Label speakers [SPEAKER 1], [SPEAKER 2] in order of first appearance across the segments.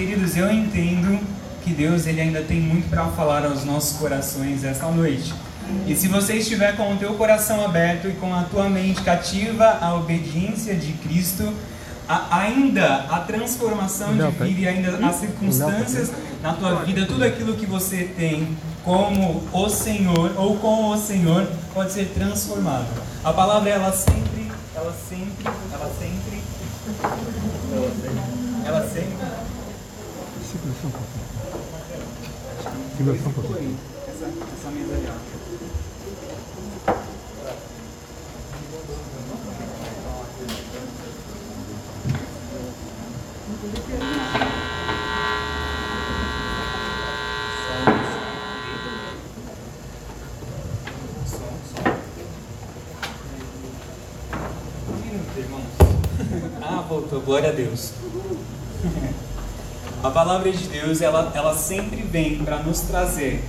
[SPEAKER 1] Queridos, eu entendo que Deus ele ainda tem muito para falar aos nossos corações esta noite. E se você estiver com o teu coração aberto e com a tua mente cativa à obediência de Cristo, a, ainda a transformação de vida e ainda as circunstâncias na tua vida, tudo aquilo que você tem como o Senhor ou com o Senhor pode ser transformado. A palavra ela sempre, ela sempre, ela sempre, ela sempre. Segura só um pouquinho. Segura só um pouquinho. Essa, essa mesa ali. Ah, voltou, glória a Deus. A palavra de Deus, ela, ela sempre vem para nos trazer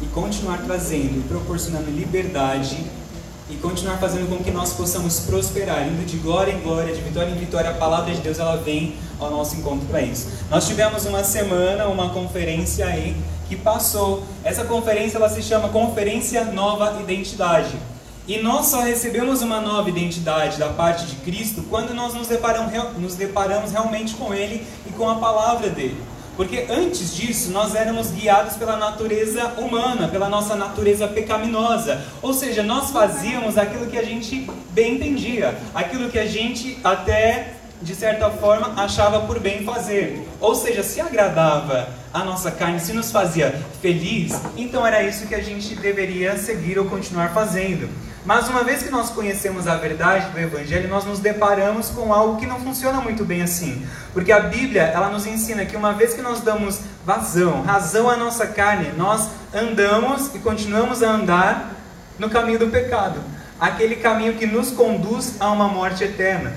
[SPEAKER 1] e continuar trazendo e proporcionando liberdade e continuar fazendo com que nós possamos prosperar, indo de glória em glória, de vitória em vitória. A palavra de Deus ela vem ao nosso encontro para isso. Nós tivemos uma semana, uma conferência aí que passou. Essa conferência ela se chama Conferência Nova Identidade. E nós só recebemos uma nova identidade da parte de Cristo quando nós nos deparamos, nos deparamos realmente com Ele com a palavra dele. Porque antes disso, nós éramos guiados pela natureza humana, pela nossa natureza pecaminosa. Ou seja, nós fazíamos aquilo que a gente bem entendia, aquilo que a gente até de certa forma achava por bem fazer. Ou seja, se agradava a nossa carne, se nos fazia feliz, então era isso que a gente deveria seguir ou continuar fazendo. Mas uma vez que nós conhecemos a verdade do Evangelho, nós nos deparamos com algo que não funciona muito bem assim. Porque a Bíblia, ela nos ensina que uma vez que nós damos vazão, razão à nossa carne, nós andamos e continuamos a andar no caminho do pecado. Aquele caminho que nos conduz a uma morte eterna.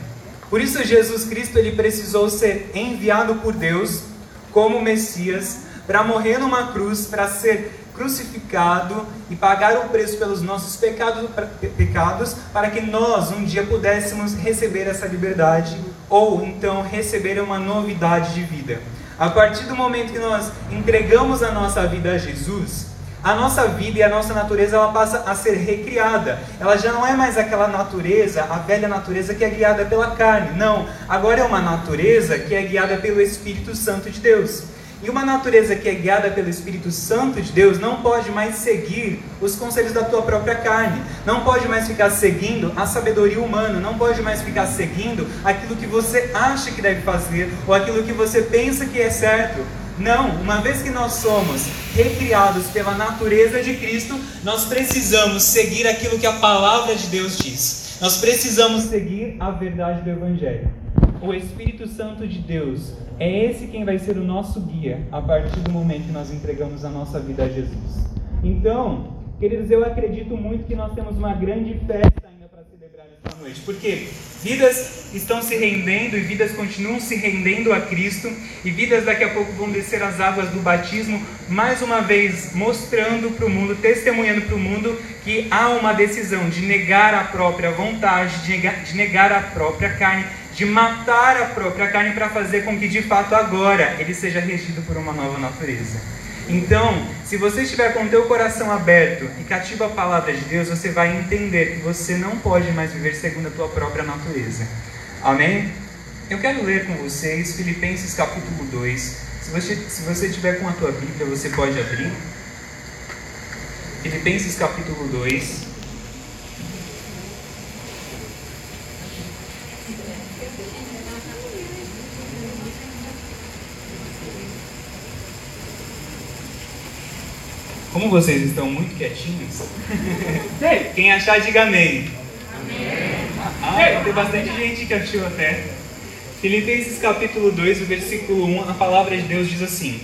[SPEAKER 1] Por isso Jesus Cristo ele precisou ser enviado por Deus como Messias para morrer numa cruz, para ser crucificado e pagar o preço pelos nossos pecados, para que nós um dia pudéssemos receber essa liberdade ou então receber uma novidade de vida. A partir do momento que nós entregamos a nossa vida a Jesus, a nossa vida e a nossa natureza ela passa a ser recriada. Ela já não é mais aquela natureza, a velha natureza que é guiada pela carne. Não, agora é uma natureza que é guiada pelo Espírito Santo de Deus. E uma natureza que é guiada pelo Espírito Santo de Deus não pode mais seguir os conselhos da tua própria carne, não pode mais ficar seguindo a sabedoria humana, não pode mais ficar seguindo aquilo que você acha que deve fazer ou aquilo que você pensa que é certo. Não, uma vez que nós somos recriados pela natureza de Cristo, nós precisamos seguir aquilo que a palavra de Deus diz. Nós precisamos seguir a verdade do Evangelho. O Espírito Santo de Deus é esse quem vai ser o nosso guia a partir do momento que nós entregamos a nossa vida a Jesus. Então, queridos, eu acredito muito que nós temos uma grande festa ainda para celebrar esta noite, porque vidas estão se rendendo e vidas continuam se rendendo a Cristo, e vidas daqui a pouco vão descer as águas do batismo, mais uma vez mostrando para o mundo, testemunhando para o mundo que há uma decisão de negar a própria vontade, de negar, de negar a própria carne de matar a própria carne para fazer com que de fato agora ele seja regido por uma nova natureza. Então, se você estiver com o teu coração aberto e cativo a palavra de Deus, você vai entender que você não pode mais viver segundo a tua própria natureza. Amém? Eu quero ler com vocês Filipenses capítulo 2. Se você, se você tiver com a tua Bíblia, você pode abrir. Filipenses capítulo 2. Como vocês estão muito quietinhos, quem achar, diga amém. Amém. Ah, tem bastante gente que achou até. Filipenses capítulo 2, versículo 1, a palavra de Deus diz assim: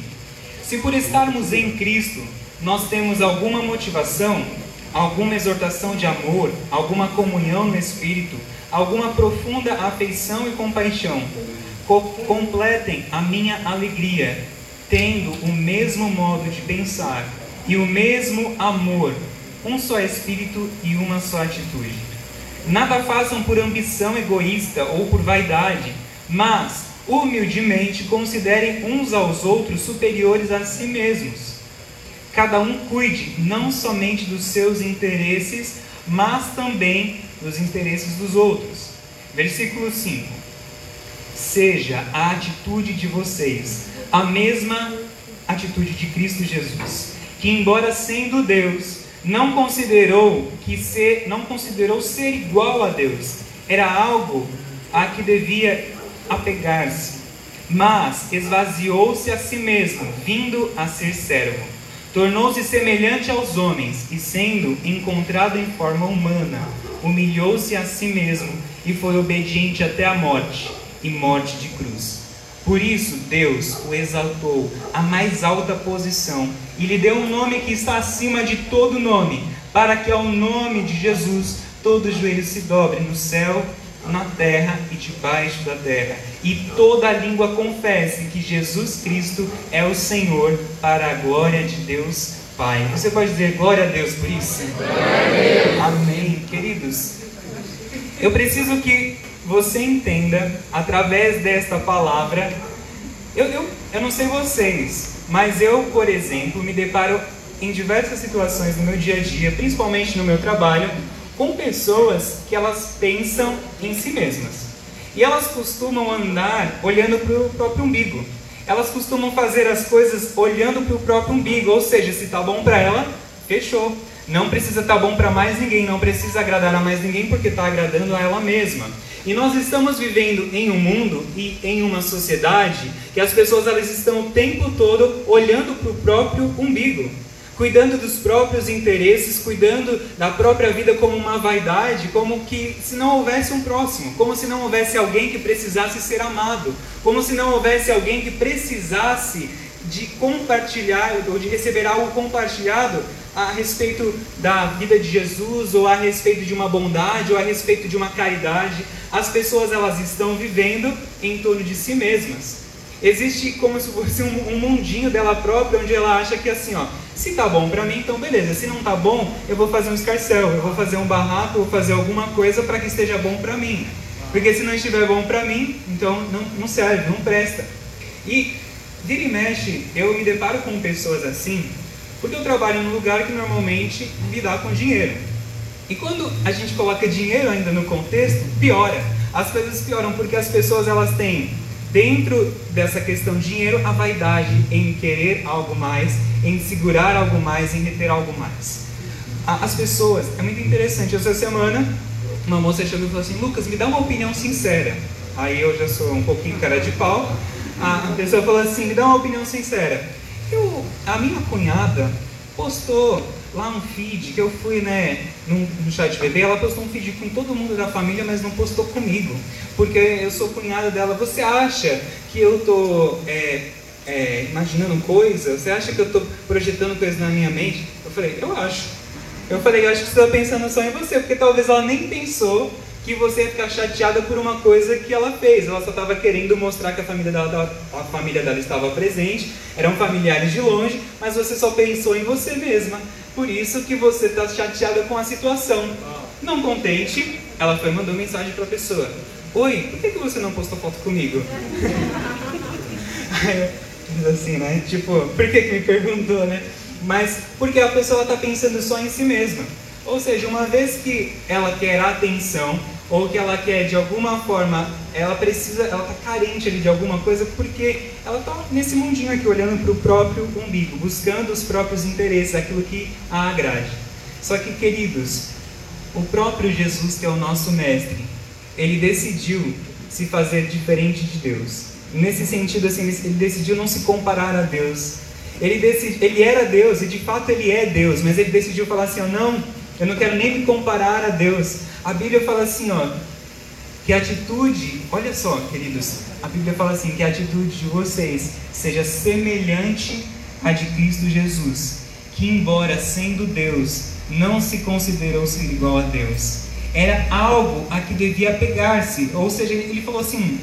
[SPEAKER 1] Se por estarmos em Cristo nós temos alguma motivação, alguma exortação de amor, alguma comunhão no Espírito, alguma profunda afeição e compaixão, co completem a minha alegria, tendo o mesmo modo de pensar e o mesmo amor, um só espírito e uma só atitude. Nada façam por ambição egoísta ou por vaidade, mas Humildemente considerem uns aos outros superiores a si mesmos. Cada um cuide não somente dos seus interesses, mas também dos interesses dos outros. Versículo 5. Seja a atitude de vocês a mesma atitude de Cristo Jesus, que embora sendo Deus, não considerou que ser, não considerou ser igual a Deus. Era algo a que devia apegar-se, mas esvaziou-se a si mesmo, vindo a ser servo. Tornou-se semelhante aos homens e, sendo encontrado em forma humana, humilhou-se a si mesmo e foi obediente até a morte e morte de cruz. Por isso, Deus o exaltou à mais alta posição e lhe deu um nome que está acima de todo nome, para que ao nome de Jesus todo joelho se dobre no céu, na terra e debaixo da terra, e toda língua confesse que Jesus Cristo é o Senhor, para a glória de Deus Pai. Você pode dizer glória a Deus por isso? Amém. Queridos, eu preciso que você entenda, através desta palavra, eu, eu, eu não sei vocês, mas eu, por exemplo, me deparo em diversas situações no meu dia a dia, principalmente no meu trabalho, com pessoas que elas pensam em si mesmas. E elas costumam andar olhando para o próprio umbigo. Elas costumam fazer as coisas olhando para o próprio umbigo, ou seja, se está bom para ela, fechou. Não precisa estar tá bom para mais ninguém, não precisa agradar a mais ninguém porque está agradando a ela mesma. E nós estamos vivendo em um mundo e em uma sociedade que as pessoas elas estão o tempo todo olhando para o próprio umbigo, cuidando dos próprios interesses, cuidando da própria vida como uma vaidade, como que se não houvesse um próximo, como se não houvesse alguém que precisasse ser amado, como se não houvesse alguém que precisasse de compartilhar ou de receber algo compartilhado a respeito da vida de Jesus ou a respeito de uma bondade ou a respeito de uma caridade. As pessoas elas estão vivendo em torno de si mesmas. Existe como se fosse um, um mundinho dela própria onde ela acha que assim, ó, se tá bom para mim, então beleza. Se não tá bom, eu vou fazer um escarcel, eu vou fazer um barraco, vou fazer alguma coisa para que esteja bom para mim. Porque se não estiver bom para mim, então não, não serve, não presta. E vira e mexe, eu me deparo com pessoas assim, porque eu trabalho num lugar que normalmente me dá com dinheiro. E quando a gente coloca dinheiro ainda no contexto, piora. As coisas pioram porque as pessoas elas têm dentro dessa questão dinheiro a vaidade em querer algo mais, em segurar algo mais, em reter algo mais. As pessoas, é muito interessante, essa semana uma moça chegou e falou assim, Lucas, me dá uma opinião sincera. Aí eu já sou um pouquinho cara de pau. A pessoa falou assim, me dá uma opinião sincera. Eu, a minha cunhada postou lá um feed que eu fui né, no, no chat bebê, ela postou um feed com todo mundo da família, mas não postou comigo, porque eu sou cunhada dela. Você acha que eu tô é, é, imaginando coisas? Você acha que eu tô projetando coisas na minha mente? Eu falei, eu acho. Eu falei, eu acho que você está pensando só em você, porque talvez ela nem pensou que você ia ficar chateada por uma coisa que ela fez. Ela só estava querendo mostrar que a família, dela, a família dela estava presente, eram familiares de longe, mas você só pensou em você mesma. Por isso que você está chateada com a situação. Não contente, ela foi mandou mensagem para a pessoa. Oi, por que, que você não postou foto comigo? assim, né? Tipo, por que, que me perguntou, né? Mas porque a pessoa está pensando só em si mesma. Ou seja, uma vez que ela quer atenção, ou que ela quer de alguma forma, ela precisa, ela está carente ali de alguma coisa porque ela está nesse mundinho aqui olhando para o próprio umbigo, buscando os próprios interesses, aquilo que a agrade. Só que, queridos, o próprio Jesus, que é o nosso mestre, ele decidiu se fazer diferente de Deus. Nesse sentido, assim, ele decidiu não se comparar a Deus. Ele, decidi, ele era Deus e de fato ele é Deus, mas ele decidiu falar assim: não, eu não quero nem me comparar a Deus. A Bíblia fala assim, ó, que a atitude, olha só, queridos, a Bíblia fala assim, que a atitude de vocês seja semelhante à de Cristo Jesus, que embora sendo Deus, não se considerou ser igual a Deus. Era algo a que devia apegar-se, ou seja, ele falou assim: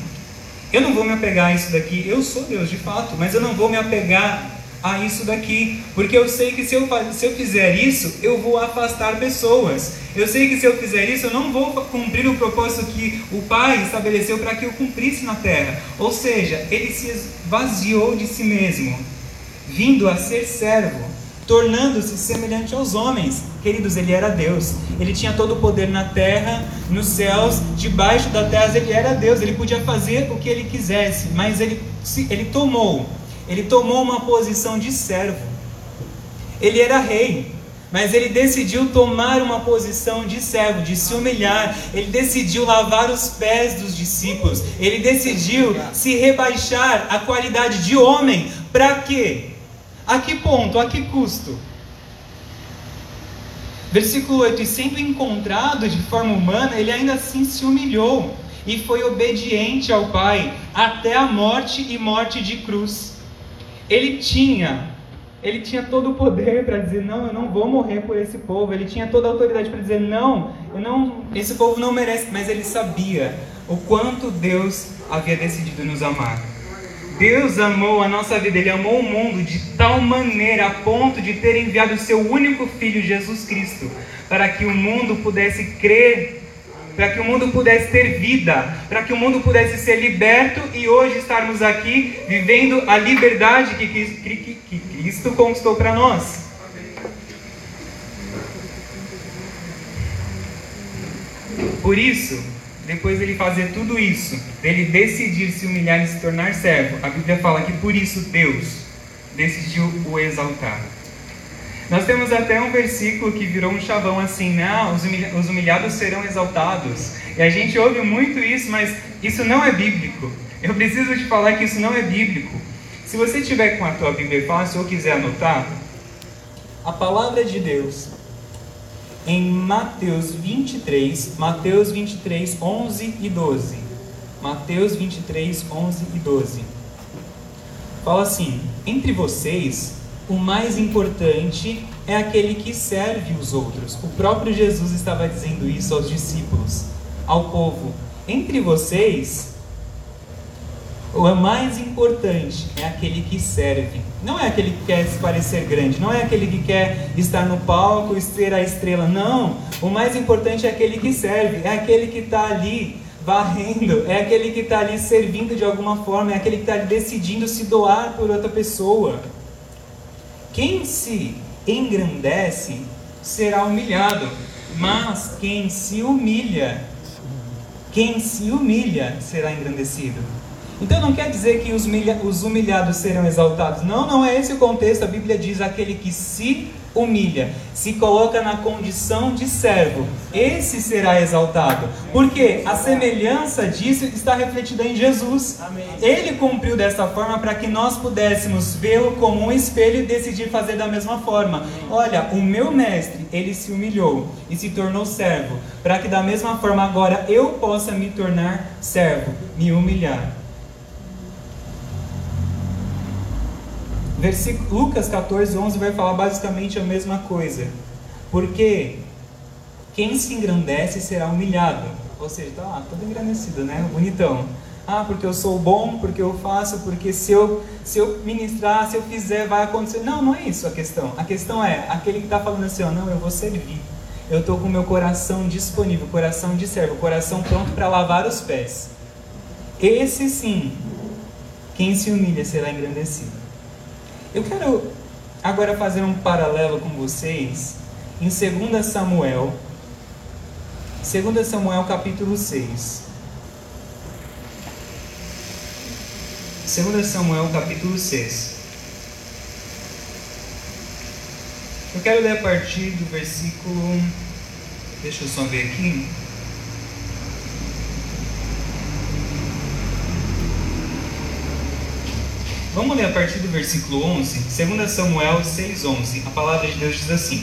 [SPEAKER 1] eu não vou me apegar a isso daqui, eu sou Deus de fato, mas eu não vou me apegar a isso daqui, porque eu sei que se eu, se eu fizer isso, eu vou afastar pessoas. Eu sei que se eu fizer isso, eu não vou cumprir o propósito que o Pai estabeleceu para que eu cumprisse na terra. Ou seja, ele se esvaziou de si mesmo, vindo a ser servo, tornando-se semelhante aos homens. Queridos, ele era Deus. Ele tinha todo o poder na terra, nos céus, debaixo da terra, ele era Deus. Ele podia fazer o que ele quisesse, mas ele, ele tomou ele tomou uma posição de servo. Ele era rei, mas ele decidiu tomar uma posição de servo, de se humilhar. Ele decidiu lavar os pés dos discípulos. Ele decidiu se rebaixar a qualidade de homem. Para quê? A que ponto? A que custo? Versículo 8: E sendo encontrado de forma humana, ele ainda assim se humilhou e foi obediente ao Pai até a morte e morte de cruz ele tinha ele tinha todo o poder para dizer não, eu não vou morrer por esse povo. Ele tinha toda a autoridade para dizer não, eu não, esse povo não merece. Mas ele sabia o quanto Deus havia decidido nos amar. Deus amou a nossa vida, Ele amou o mundo de tal maneira a ponto de ter enviado o seu único Filho, Jesus Cristo, para que o mundo pudesse crer para que o mundo pudesse ter vida, para que o mundo pudesse ser liberto e hoje estarmos aqui vivendo a liberdade que, que, que Cristo conquistou para nós. Por isso, depois dele fazer tudo isso, dele decidir se humilhar e se tornar servo, a Bíblia fala que por isso Deus decidiu o exaltar. Nós temos até um versículo que virou um chavão assim, né? Ah, os humilhados serão exaltados. E a gente ouve muito isso, mas isso não é bíblico. Eu preciso te falar que isso não é bíblico. Se você tiver com a tua Bíblia fácil ou quiser anotar, a palavra de Deus em Mateus 23, Mateus 23, 11 e 12. Mateus 23, 11 e 12. Fala assim: Entre vocês o mais importante é aquele que serve os outros. O próprio Jesus estava dizendo isso aos discípulos, ao povo. Entre vocês, o mais importante é aquele que serve. Não é aquele que quer se parecer grande, não é aquele que quer estar no palco e ser a estrela. Não. O mais importante é aquele que serve, é aquele que está ali varrendo, é aquele que está ali servindo de alguma forma, é aquele que está decidindo se doar por outra pessoa. Quem se engrandece será humilhado, mas quem se humilha, quem se humilha será engrandecido. Então não quer dizer que os humilhados serão exaltados. Não, não é esse o contexto. A Bíblia diz aquele que se humilha, se coloca na condição de servo, esse será exaltado. Porque a semelhança disso está refletida em Jesus. Ele cumpriu dessa forma para que nós pudéssemos vê-lo como um espelho e decidir fazer da mesma forma. Olha, o meu mestre, ele se humilhou e se tornou servo, para que da mesma forma agora eu possa me tornar servo, me humilhar. Versículo, Lucas 14, 11 vai falar basicamente a mesma coisa. Porque quem se engrandece será humilhado. Ou seja, tá lá, todo engrandecido, né? Bonitão. Ah, porque eu sou bom, porque eu faço, porque se eu, se eu ministrar, se eu fizer, vai acontecer. Não, não é isso a questão. A questão é aquele que está falando assim, ó, não, eu vou servir. Eu estou com meu coração disponível, coração de servo, coração pronto para lavar os pés. Esse sim, quem se humilha será engrandecido. Eu quero agora fazer um paralelo com vocês em 2 Samuel, 2 Samuel capítulo 6. 2 Samuel capítulo 6. Eu quero ler a partir do versículo. Deixa eu só ver aqui. Vamos ler a partir do versículo 11, 2 Samuel 6,11. A palavra de Deus diz assim: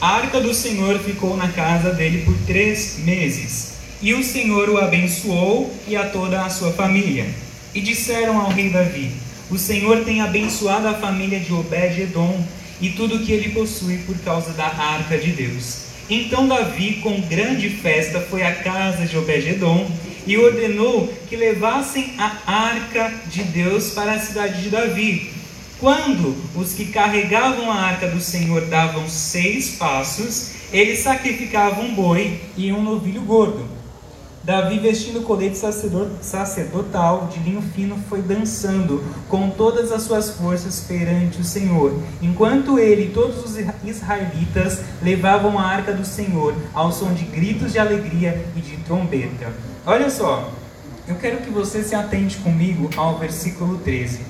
[SPEAKER 1] A arca do Senhor ficou na casa dele por três meses, e o Senhor o abençoou e a toda a sua família. E disseram ao rei Davi: O Senhor tem abençoado a família de Obed-Edom e tudo o que ele possui por causa da arca de Deus. Então Davi, com grande festa, foi à casa de Obed-Edom e ordenou que levassem a arca de Deus para a cidade de Davi. Quando os que carregavam a arca do Senhor davam seis passos, eles sacrificavam um boi e um novilho gordo. Davi, vestindo colete sacerdotal de linho fino, foi dançando com todas as suas forças perante o Senhor, enquanto ele e todos os israelitas levavam a arca do Senhor ao som de gritos de alegria e de trombeta. Olha só, eu quero que você se atente comigo ao versículo 13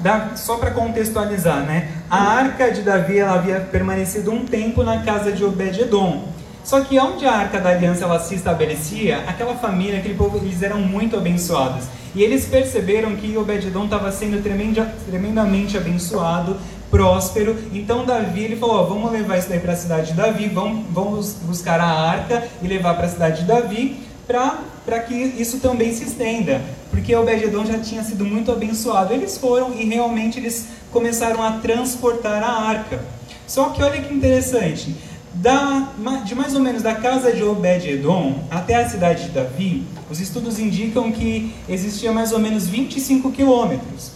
[SPEAKER 1] da, só para contextualizar, né? A arca de Davi ela havia permanecido um tempo na casa de Obed-edom. Só que onde a arca da aliança ela se estabelecia, aquela família, aquele povo, eles eram muito abençoados. E eles perceberam que Obed-edom estava sendo tremenda, tremendamente abençoado, próspero. Então Davi ele falou: vamos levar isso daí para a cidade de Davi, vamos, vamos buscar a arca e levar para a cidade de Davi para que isso também se estenda, porque Obed-edom já tinha sido muito abençoado. Eles foram e realmente eles começaram a transportar a arca. Só que olha que interessante, da, de mais ou menos da casa de Obed-edom até a cidade de Davi, os estudos indicam que existia mais ou menos 25 quilômetros.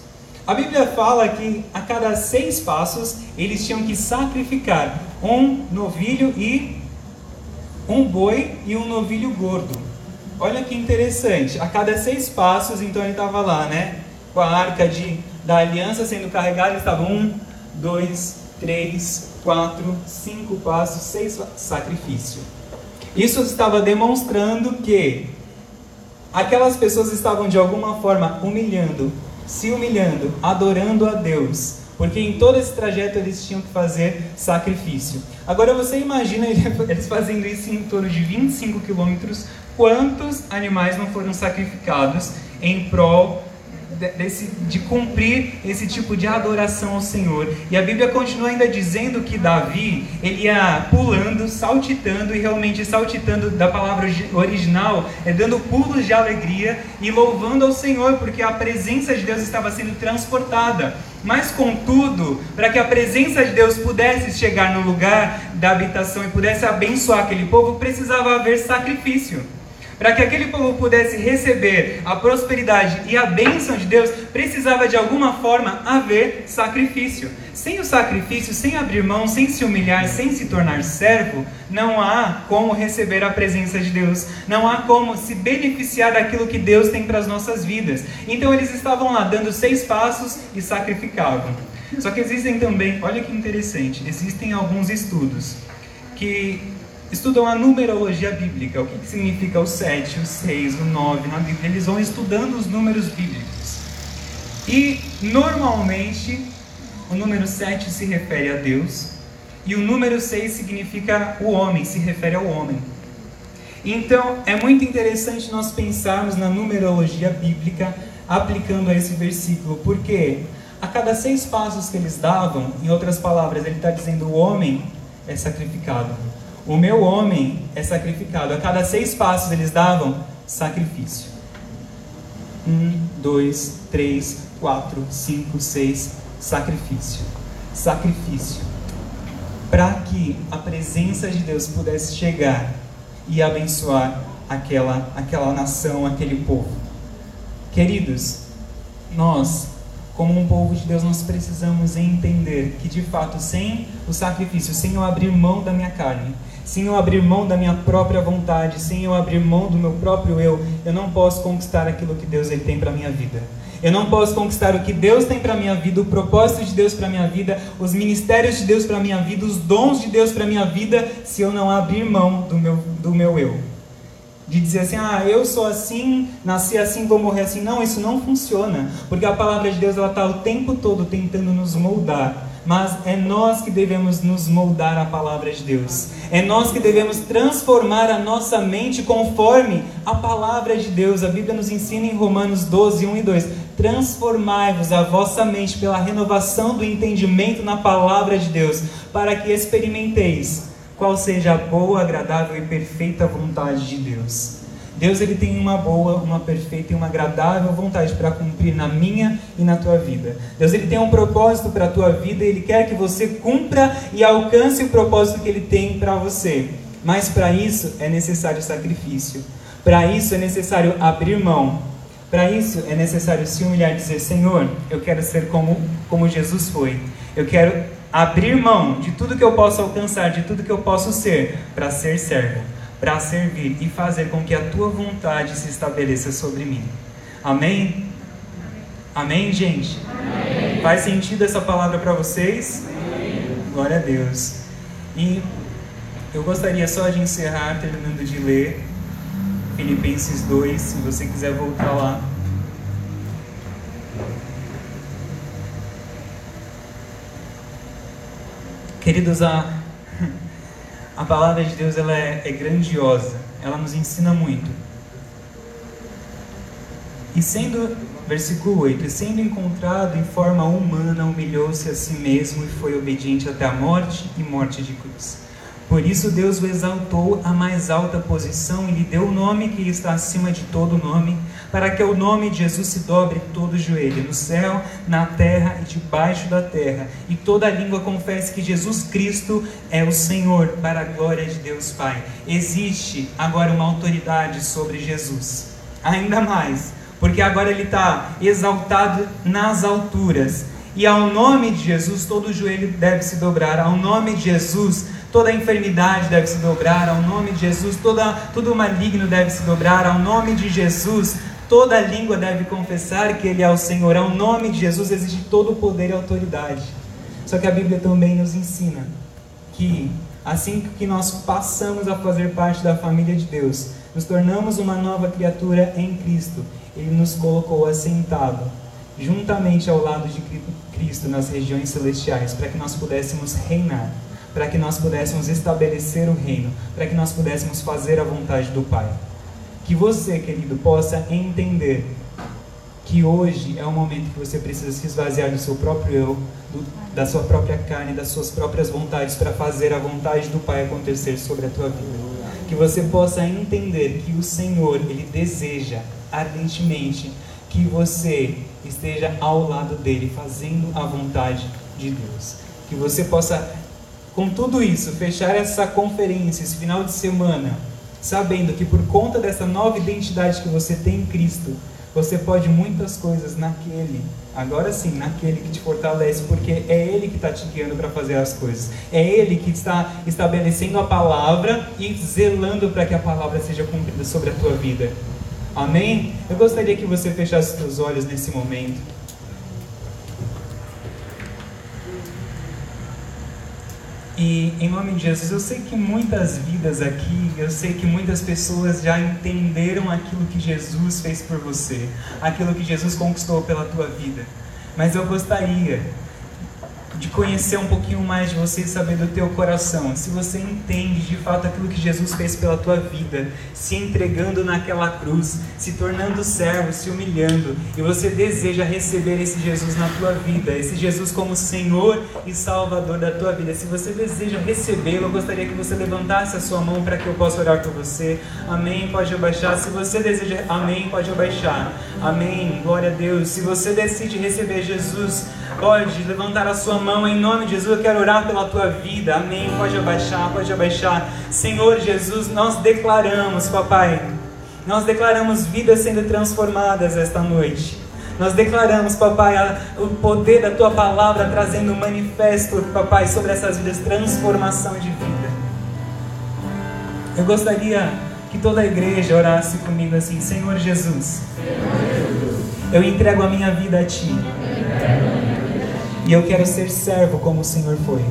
[SPEAKER 1] A Bíblia fala que a cada seis passos eles tinham que sacrificar um novilho e um boi e um novilho gordo. Olha que interessante. A cada seis passos, então ele estava lá, né? Com a arca de, da aliança sendo carregada, ele estava um, dois, três, quatro, cinco passos, seis sacrifício. Isso estava demonstrando que aquelas pessoas estavam de alguma forma humilhando, se humilhando, adorando a Deus, porque em todo esse trajeto eles tinham que fazer sacrifício. Agora você imagina eles fazendo isso em torno de 25 quilômetros quantos animais não foram sacrificados em prol desse, de cumprir esse tipo de adoração ao Senhor. E a Bíblia continua ainda dizendo que Davi, ele ia pulando, saltitando, e realmente saltitando da palavra original, é dando pulos de alegria e louvando ao Senhor, porque a presença de Deus estava sendo transportada. Mas, contudo, para que a presença de Deus pudesse chegar no lugar da habitação e pudesse abençoar aquele povo, precisava haver sacrifício. Para que aquele povo pudesse receber a prosperidade e a bênção de Deus, precisava de alguma forma haver sacrifício. Sem o sacrifício, sem abrir mão, sem se humilhar, sem se tornar servo, não há como receber a presença de Deus, não há como se beneficiar daquilo que Deus tem para as nossas vidas. Então eles estavam lá dando seis passos e sacrificavam. Só que existem também, olha que interessante, existem alguns estudos que estudam a numerologia bíblica, o que, que significa o 7, o 6, o 9 na Bíblia. Eles vão estudando os números bíblicos. E normalmente o número 7 se refere a Deus e o número 6 significa o homem, se refere ao homem. Então é muito interessante nós pensarmos na numerologia bíblica aplicando a esse versículo, porque a cada seis passos que eles davam, em outras palavras, ele está dizendo o homem é sacrificado. O meu homem é sacrificado. A cada seis passos eles davam sacrifício. Um, dois, três, quatro, cinco, seis. Sacrifício. Sacrifício. Para que a presença de Deus pudesse chegar e abençoar aquela, aquela nação, aquele povo. Queridos, nós como um povo de Deus, nós precisamos entender que de fato, sem o sacrifício, sem eu abrir mão da minha carne, sem eu abrir mão da minha própria vontade, sem eu abrir mão do meu próprio eu, eu não posso conquistar aquilo que Deus ele tem para minha vida. Eu não posso conquistar o que Deus tem para minha vida, o propósito de Deus para minha vida, os ministérios de Deus para minha vida, os dons de Deus para minha vida, se eu não abrir mão do meu, do meu eu. De dizer assim, ah, eu sou assim, nasci assim, vou morrer assim. Não, isso não funciona. Porque a palavra de Deus está o tempo todo tentando nos moldar mas é nós que devemos nos moldar à palavra de Deus. É nós que devemos transformar a nossa mente conforme a palavra de Deus. A Bíblia nos ensina em Romanos 12, 1 e 2: Transformai-vos a vossa mente pela renovação do entendimento na palavra de Deus, para que experimenteis qual seja a boa, agradável e perfeita vontade de Deus. Deus ele tem uma boa, uma perfeita e uma agradável vontade para cumprir na minha e na tua vida. Deus ele tem um propósito para a tua vida ele quer que você cumpra e alcance o propósito que ele tem para você. Mas para isso é necessário sacrifício. Para isso é necessário abrir mão. Para isso é necessário se humilhar e dizer: Senhor, eu quero ser como, como Jesus foi. Eu quero abrir mão de tudo que eu posso alcançar, de tudo que eu posso ser, para ser servo, para servir e fazer com que a tua vontade se estabeleça sobre mim. Amém? Amém, gente? Amém. Faz sentido essa palavra para vocês? Amém. Glória a Deus. E eu gostaria só de encerrar terminando de ler Filipenses 2, se você quiser voltar lá. Queridos, a, a palavra de Deus ela é, é grandiosa, ela nos ensina muito. E sendo, versículo 8, e sendo encontrado em forma humana, humilhou-se a si mesmo e foi obediente até a morte e morte de cruz. Por isso Deus o exaltou à mais alta posição e lhe deu o nome que está acima de todo nome, para que o nome de Jesus se dobre todo joelho, no céu, na terra e debaixo da terra, e toda língua confesse que Jesus Cristo é o Senhor, para a glória de Deus Pai. Existe agora uma autoridade sobre Jesus, ainda mais, porque agora ele está exaltado nas alturas. E ao nome de Jesus, todo joelho deve se dobrar. Ao nome de Jesus, toda enfermidade deve se dobrar ao nome de Jesus, toda, todo maligno deve se dobrar ao nome de Jesus, toda língua deve confessar que Ele é o Senhor, ao nome de Jesus existe todo o poder e autoridade. Só que a Bíblia também nos ensina que assim que nós passamos a fazer parte da família de Deus, nos tornamos uma nova criatura em Cristo, Ele nos colocou assentado juntamente ao lado de Cristo nas regiões celestiais, para que nós pudéssemos reinar para que nós pudéssemos estabelecer o reino, para que nós pudéssemos fazer a vontade do Pai. Que você, querido, possa entender que hoje é o momento que você precisa se esvaziar do seu próprio eu, do, da sua própria carne, das suas próprias vontades, para fazer a vontade do Pai acontecer sobre a tua vida. Que você possa entender que o Senhor, Ele deseja ardentemente que você esteja ao lado dele, fazendo a vontade de Deus. Que você possa com tudo isso, fechar essa conferência, esse final de semana, sabendo que por conta dessa nova identidade que você tem em Cristo, você pode muitas coisas naquele, agora sim, naquele que te fortalece, porque é Ele que está te guiando para fazer as coisas. É Ele que está estabelecendo a palavra e zelando para que a palavra seja cumprida sobre a tua vida. Amém? Eu gostaria que você fechasse seus olhos nesse momento. E em nome de Jesus, eu sei que muitas vidas aqui, eu sei que muitas pessoas já entenderam aquilo que Jesus fez por você, aquilo que Jesus conquistou pela tua vida. Mas eu gostaria de conhecer um pouquinho mais de você e saber do teu coração. Se você entende de fato aquilo que Jesus fez pela tua vida, se entregando naquela cruz, se tornando servo, se humilhando, e você deseja receber esse Jesus na tua vida, esse Jesus como Senhor e Salvador da tua vida. Se você deseja recebê-lo, eu gostaria que você levantasse a sua mão para que eu possa orar por você. Amém. Pode abaixar. Se você deseja, amém, pode abaixar. Amém. Glória a Deus. Se você decide receber Jesus, pode levantar a sua mão em nome de Jesus. Eu quero orar pela tua vida. Amém. Pode abaixar, pode abaixar. Senhor Jesus, nós declaramos, papai, nós declaramos vidas sendo transformadas esta noite. Nós declaramos, papai, o poder da tua palavra trazendo um manifesto, papai, sobre essas vidas, transformação de vida. Eu gostaria que toda a igreja orasse comigo assim: Senhor Jesus, eu entrego a minha vida a ti. E eu quero ser servo como o Senhor foi.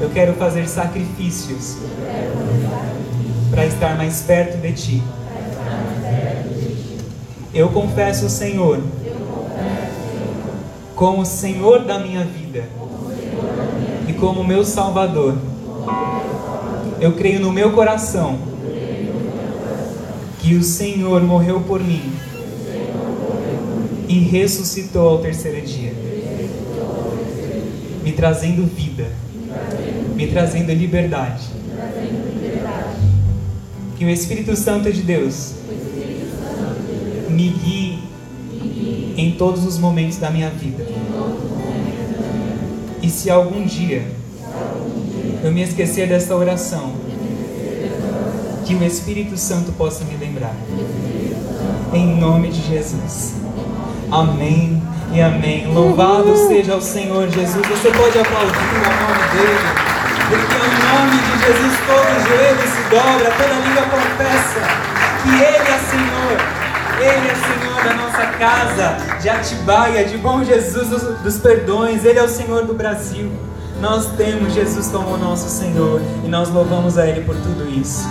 [SPEAKER 1] Eu quero fazer sacrifícios para estar mais perto de ti. Eu confesso o Senhor como o Senhor da minha vida e como meu Salvador. Eu creio no meu coração que o Senhor morreu por mim e ressuscitou ao terceiro dia, me trazendo vida, me trazendo liberdade. Que o Espírito Santo de Deus me guie em todos os momentos da minha vida. E se algum dia eu me esquecer dessa oração, que o Espírito Santo possa me lembrar. em nome de Jesus. Amém e amém. Louvado seja o Senhor Jesus. Você pode aplaudir o nome dele, porque em nome de Jesus todo joelho se dobra, toda língua confessa que Ele é Senhor. Ele é Senhor da nossa casa, de Atibaia, de bom Jesus dos, dos perdões. Ele é o Senhor do Brasil. Nós temos Jesus como nosso Senhor e nós louvamos a Ele por tudo isso.